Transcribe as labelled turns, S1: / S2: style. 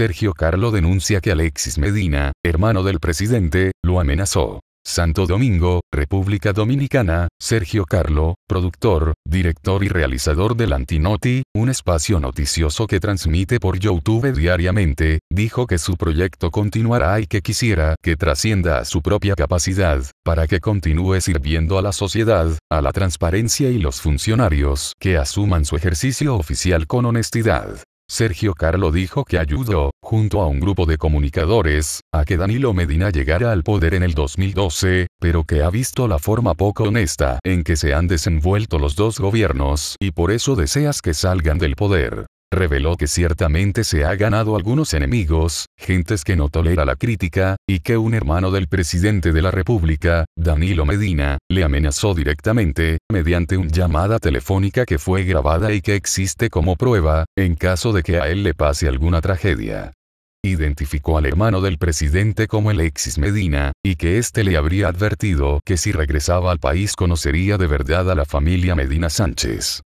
S1: Sergio Carlo denuncia que Alexis Medina, hermano del presidente, lo amenazó. Santo Domingo, República Dominicana, Sergio Carlo, productor, director y realizador del Antinoti, un espacio noticioso que transmite por YouTube diariamente, dijo que su proyecto continuará y que quisiera que trascienda a su propia capacidad, para que continúe sirviendo a la sociedad, a la transparencia y los funcionarios que asuman su ejercicio oficial con honestidad. Sergio Carlo dijo que ayudó, junto a un grupo de comunicadores, a que Danilo Medina llegara al poder en el 2012, pero que ha visto la forma poco honesta en que se han desenvuelto los dos gobiernos y por eso deseas que salgan del poder reveló que ciertamente se ha ganado algunos enemigos, gentes que no tolera la crítica, y que un hermano del presidente de la República, Danilo Medina, le amenazó directamente, mediante una llamada telefónica que fue grabada y que existe como prueba, en caso de que a él le pase alguna tragedia. Identificó al hermano del presidente como el Exis Medina, y que éste le habría advertido que si regresaba al país conocería de verdad a la familia Medina Sánchez.